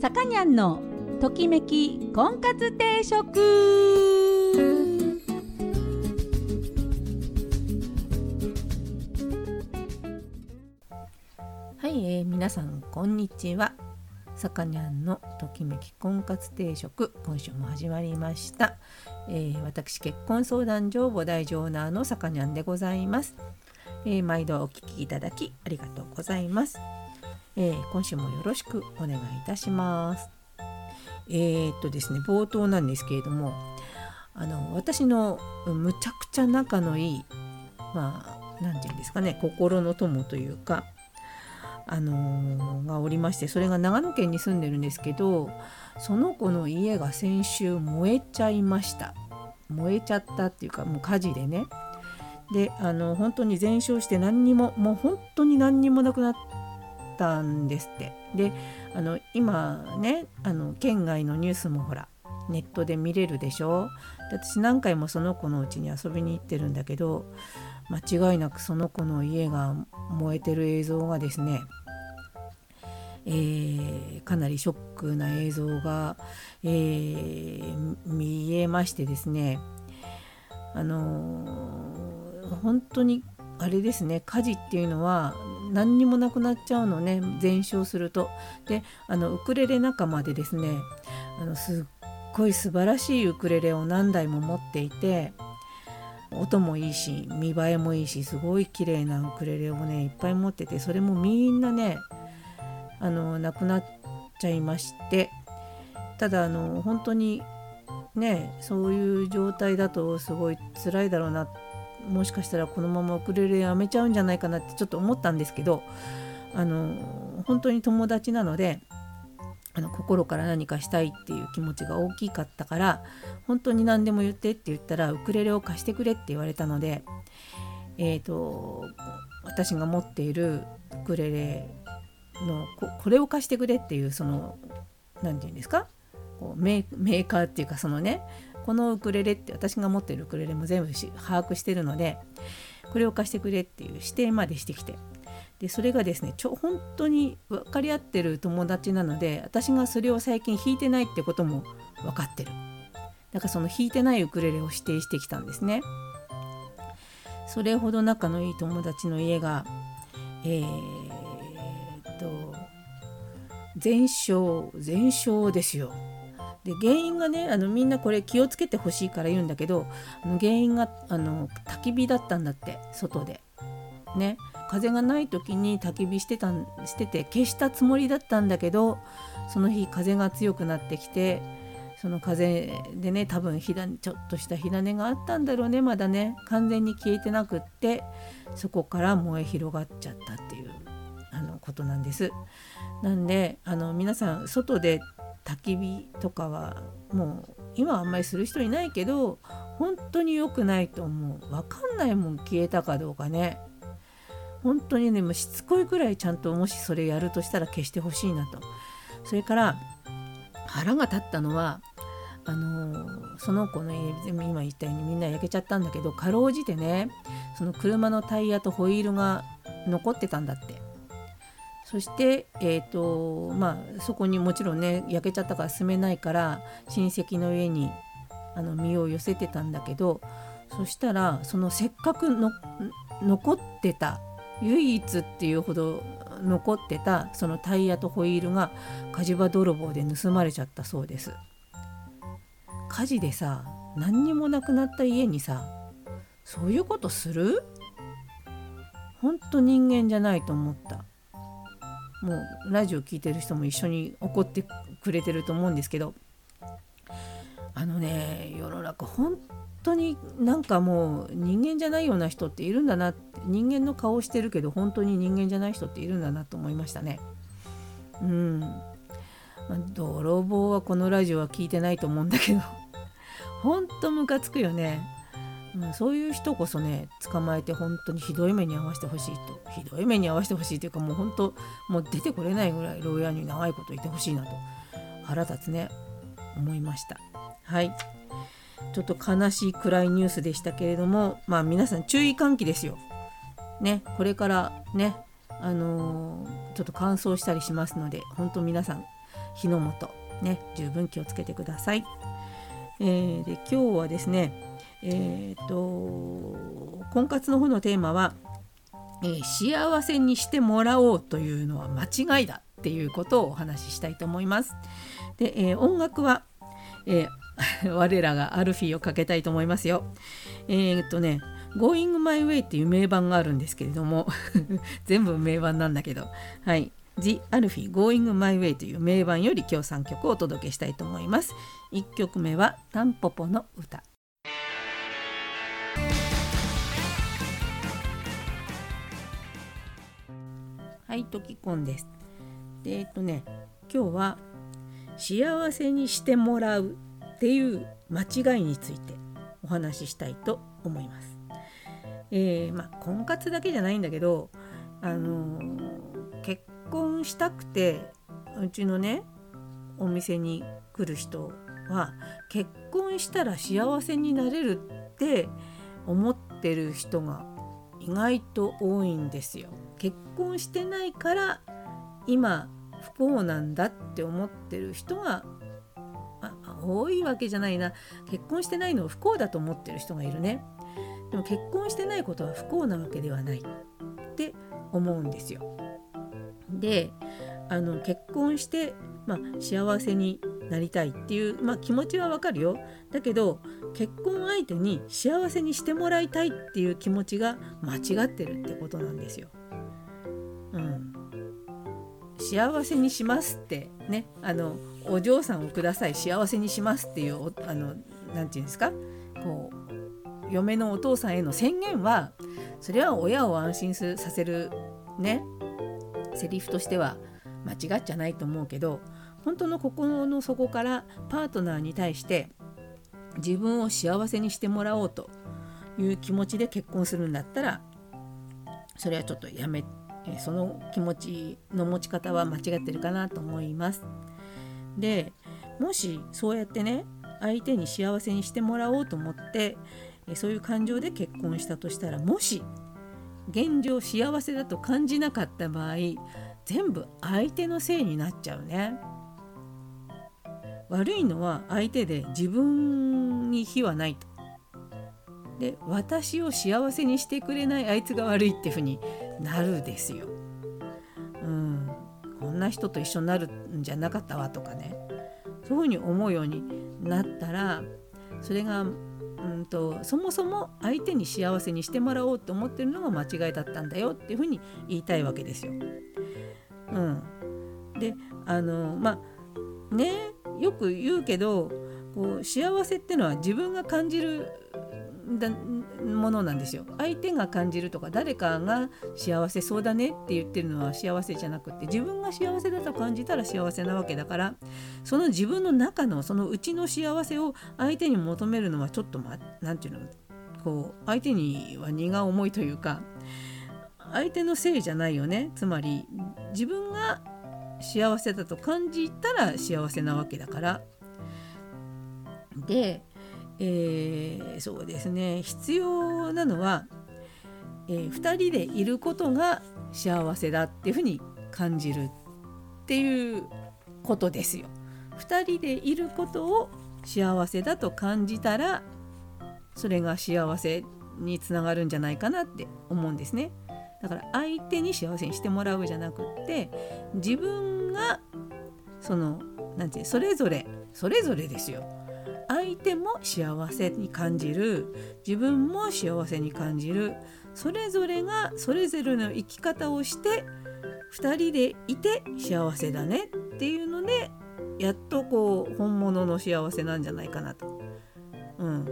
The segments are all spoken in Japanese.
さかにゃんのときめき婚活定食。はい、えー、皆さんこんにちは。さかにゃんのときめき婚活定食今週も始まりました、えー、私結婚相談所母大ジョーナーのさかにゃんでございます。えー、毎度お聞きいただきありがとうございます、えー、今週もよろしくお願いいたします。えー、っとですね冒頭なんですけれどもあの私のむちゃくちゃ仲のいいまあ何て言うんですかね心の友というかあのー、がおりましてそれが長野県に住んでるんですけどその子の家が先週燃えちゃいました。燃えちゃったっていうかもう火事でね。であの本当に全焼して何にももう本当に何にもなくなったんですって。であの今ねあの県外のニュースもほらネットで見れるでしょ？で私何回もその子のうちに遊びに行ってるんだけど間違いなくその子の家が燃えてる映像がですねえー、かなりショックな映像が、えー、見えましてですねあのー本当にあれですね火事っていうのは何にもなくなっちゃうのね全焼すると。であのウクレレ仲間でですねあのすっごい素晴らしいウクレレを何台も持っていて音もいいし見栄えもいいしすごい綺麗なウクレレをねいっぱい持っててそれもみんなねあのなくなっちゃいましてただあの本当にねそういう状態だとすごい辛いだろうなってもしかしたらこのままウクレレやめちゃうんじゃないかなってちょっと思ったんですけどあの本当に友達なのであの心から何かしたいっていう気持ちが大きかったから本当に何でも言ってって言ったらウクレレを貸してくれって言われたのでえ、ー、と私が持っているウクレレのこれを貸してくれっていうその何て言うんですか？こうメーカーっていうかそのねこのウクレレって私が持ってるウクレレも全部把握してるのでこれを貸してくれっていう指定までしてきて。でそれがですねちょ本当に分かり合ってる友達なので私がそれを最近弾いてないってことも分かってる。だからその弾いてないウクレレを指定してきたんですね。それほど仲のいい友達の家がえー、っと全焼全焼ですよ。で原因がねあのみんなこれ気をつけてほしいから言うんだけどあの原因があの焚き火だったんだって外で。ね風がない時に焚き火してたしてて消したつもりだったんだけどその日風が強くなってきてその風でね多分火種ちょっとした火種があったんだろうねまだね完全に消えてなくってそこから燃え広がっちゃったっていうあのことなんです。なんであの皆さん外で焚き火とかはもう今はあんまりする人いないけど本当に良くないと思う。分かんないもん消えたかどうかね。本当にねもうしつこいくらいちゃんともしそれやるとしたら消してほしいなと。それから腹が立ったのはあの、その子の家今言ったようにみんな焼けちゃったんだけどかろうじてねその車のタイヤとホイールが残ってたんだって。そして、えーとまあ、そこにもちろんね焼けちゃったから住めないから親戚の家にあの身を寄せてたんだけどそしたらそのせっかくの残ってた唯一っていうほど残ってたそのタイヤとホイールが火事場泥棒で盗まれちゃったそうです。火事でさ何にもなくなった家にさそういうことする？ほんと人間じゃないと思った。もうラジオ聴いてる人も一緒に怒ってくれてると思うんですけどあのね世の中本当になんかもう人間じゃないような人っているんだな人間の顔してるけど本当に人間じゃない人っているんだなと思いましたね。うん、泥棒はこのラジオは聞いてないと思うんだけど本当ムカつくよね。うん、そういう人こそね捕まえて本当にひどい目に遭わせてほしいと。ひどい目に遭わせてほしいというかもう本当もう出てこれないぐらい牢屋に長いこといてほしいなと腹立つね思いました。はい。ちょっと悲しい暗いニュースでしたけれどもまあ皆さん注意喚起ですよ。ねこれからねあのー、ちょっと乾燥したりしますので本当皆さん火の元ね十分気をつけてください。えー、で今日はですねえー、と婚活の方のテーマは、えー、幸せにしてもらおうというのは間違いだっていうことをお話ししたいと思います。で、えー、音楽は、えー、我らがアルフィーをかけたいと思いますよ。えー、っとね Going My Way っていう名盤があるんですけれども 全部名盤なんだけどはい The Alfie Going My Way という名盤より今日3曲をお届けしたいと思います1曲目はタンポポの歌はいトキコンですでえっとね今日は幸せにしてもらうっていう間違いについてお話ししたいと思いますえー、まあ婚活だけじゃないんだけどあのー、結婚したくてうちのねお店に来る人は結婚したら幸せになれるって思ってる人が意外と多いんですよ。結婚してないから今不幸なんだって思ってる人が、多いわけじゃないな結婚してないのを不幸だと思ってる人がいるね。でも結婚してないことは不幸なわけではないって思うんですよ。であの結婚して、まあ、幸せになりたいっていう、まあ、気持ちはわかるよだけど結婚相手に幸せにしてもらいたいっていう気持ちが間違ってるってことなんですよ。うん、幸せにしますってね。あのお嬢さんをください。幸せにしますっていうあのなて言うんですか？こう嫁のお父さんへの宣言はそれは親を安心させるねセリフとしては間違っちゃないと思うけど本当の心の底からパートナーに対して自分を幸せにしてもらおうという気持ちで結婚するんだったらそれはちょっとやめその気持ちの持ち方は間違ってるかなと思います。でもしそうやってね相手に幸せにしてもらおうと思ってそういう感情で結婚したとしたらもし現状幸せだと感じなかった場合全部相手のせいになっちゃうね悪いのは相手で自分に非はないとで私を幸せにしてくれないあいつが悪いっていうふうになるですよ。うん、こんな人と一緒になるんじゃなかったわとかねそういうふうに思うようになったらそれがうんとそもそも相手に幸せにしてもらおうと思ってるのが間違いだったんだよっていうふうに言いたいわけですよ。うん、であのまあねよく言うけどこう幸せってのは自分が感じるものなんですよ。相手が感じるとか誰かが幸せそうだねって言ってるのは幸せじゃなくて自分が幸せだと感じたら幸せなわけだからその自分の中のそのうちの幸せを相手に求めるのはちょっと何、て言うのこう相手には荷が重いというか相手のせいじゃないよね。つまり自分が幸せだと感じたら幸せなわけだから。でえー、そうですね必要なのは、えー、2人でいることが幸せだっていうふうに感じるっていうことですよ。2人でいることを幸せだと感じたらそれが幸せにつながるんじゃないかなって思うんですね。だから相手に幸せにしてもらうじゃなくって自分がその何て言うそれぞれそれぞれですよ相手も幸せに感じる。自分も幸せに感じる。それぞれがそれぞれの生き方をして2人でいて幸せだね。っていうのでやっとこう本物の幸せなんじゃないかなと。うん、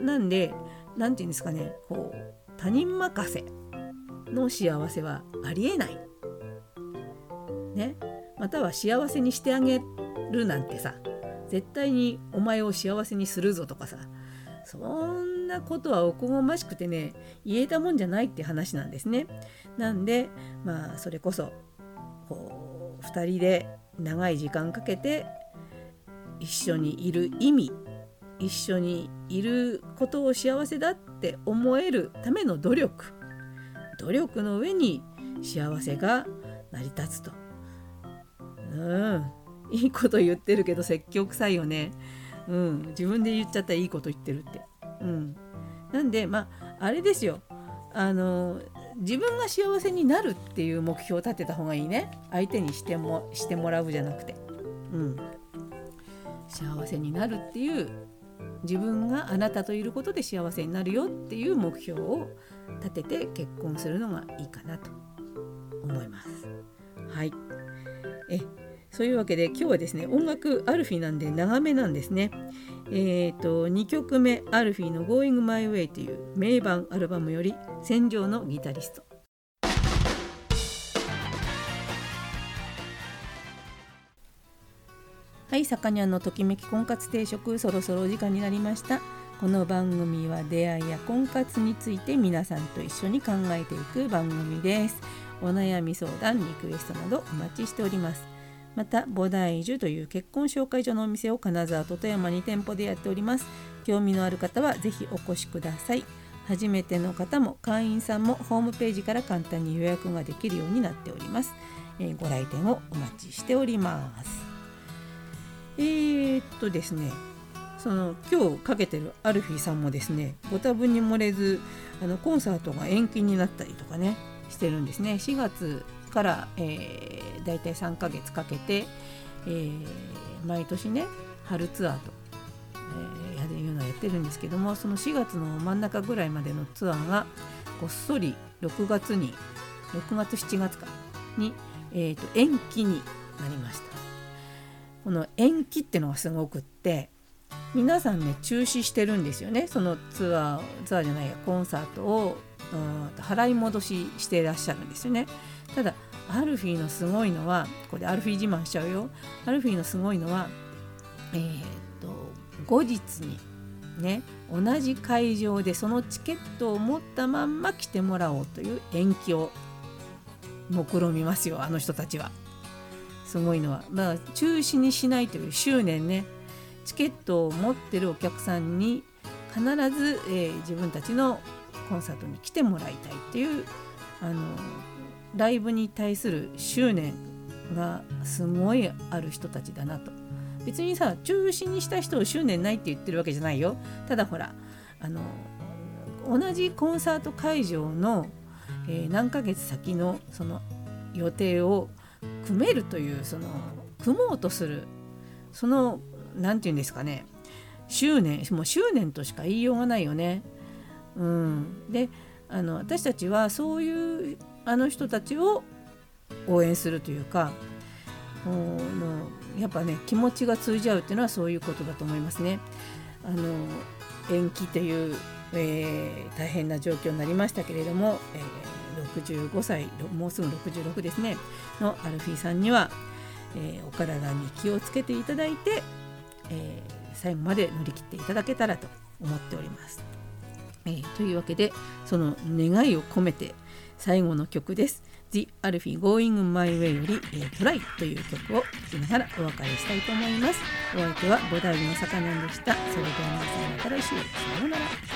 なんで何て言うんですかね。こう他人任せの幸せはありえない。ね、または幸せにしてあげるなんてさ絶対にお前を幸せにするぞとかさそんなことはおこがましくてね言えたもんじゃないって話なんですね。なんでまあそれこそこう2人で長い時間かけて一緒にいる意味一緒にいることを幸せだって思えるための努力努力の上に幸せが成り立つと。うんいいこと言ってるけど説教臭いよね。うん、自分で言っちゃったらいいこと言ってるって。うん、なんでまああれですよ。あの自分が幸せになるっていう目標を立てた方がいいね。相手にしてもしてもらうじゃなくて、うん、幸せになるっていう自分があなたといることで幸せになるよっていう目標を立てて結婚するのがいいかなと思います。はい。えそういうわけで今日はですね音楽アルフィなんで長めなんですね。えーと、2曲目アルフィの「Going My Way」という名盤アルバムより「戦場のギタリスト」。はい、さかにゃんのときめき婚活定食そろそろお時間になりましたこの番組は出会いや婚活について皆さんと一緒に考えていく番組ですお悩み相談リクエストなどお待ちしておりますまた菩提樹という結婚紹介所のお店を金沢と富山に店舗でやっております。興味のある方はぜひお越しください。初めての方も会員さんもホームページから簡単に予約ができるようになっております、えー、ご来店をお待ちしております。えー、っとですねその今日かけてるアルフィーさんもですねご多分に漏れずあのコンサートが延期になったりとかねしてるんですね。4月から、え、大体3ヶ月かけて、えー、毎年ね春ツアーと、えー、やるのをやってるんですけどもその4月の真ん中ぐらいまでのツアーがこっそり6月に6月7月かに、えーと、延期になりました。この延期ってのがすごくって皆さんね中止してるんですよね。そのツアーツアーじゃないやコンサートを払い戻ししてらっしゃるんですよね。ただアルフィーのすごいのはここでアルフィー自慢しちゃうよ。アルフィーのすごいのはえー、っと後日にね同じ会場でそのチケットを持ったまんま来てもらおうという延期を目論みますよあの人たちは。すごいのは、まあ、中止にしないという執念ね。チケットを持ってるお客さんに必ず、えー、自分たちのコンサートに来てもらいたいっていうあのライブに対する執念がすごいある人たちだなと。別にさ中止にした人を執念ないって言ってるわけじゃないよ。ただほらあの同じコンサート会場の、えー、何ヶ月先のその予定を組めるというその組もうとするその何て言うんですかね。執念もう執念としか言いようがないよね。うん、であの私たちはそういうあの人たちを応援するというかもうやっぱね気持ちが通じ合うっていうのはそういうことだと思いますね。あの延期という、えー、大変な状況になりましたけれども、えー、65歳もうすぐ66ですねのアルフィーさんには、えー、お体に気をつけていただいて、え最後まで乗り切っていただけたらと思っております。えというわけでその願いを込めて最後の曲です。The Alfie Going My Way より、えー、トライという曲を聴きながらお別れしたいと思います。お相手はボダイの魚でした。それでは皆さんまた来週。さようなら。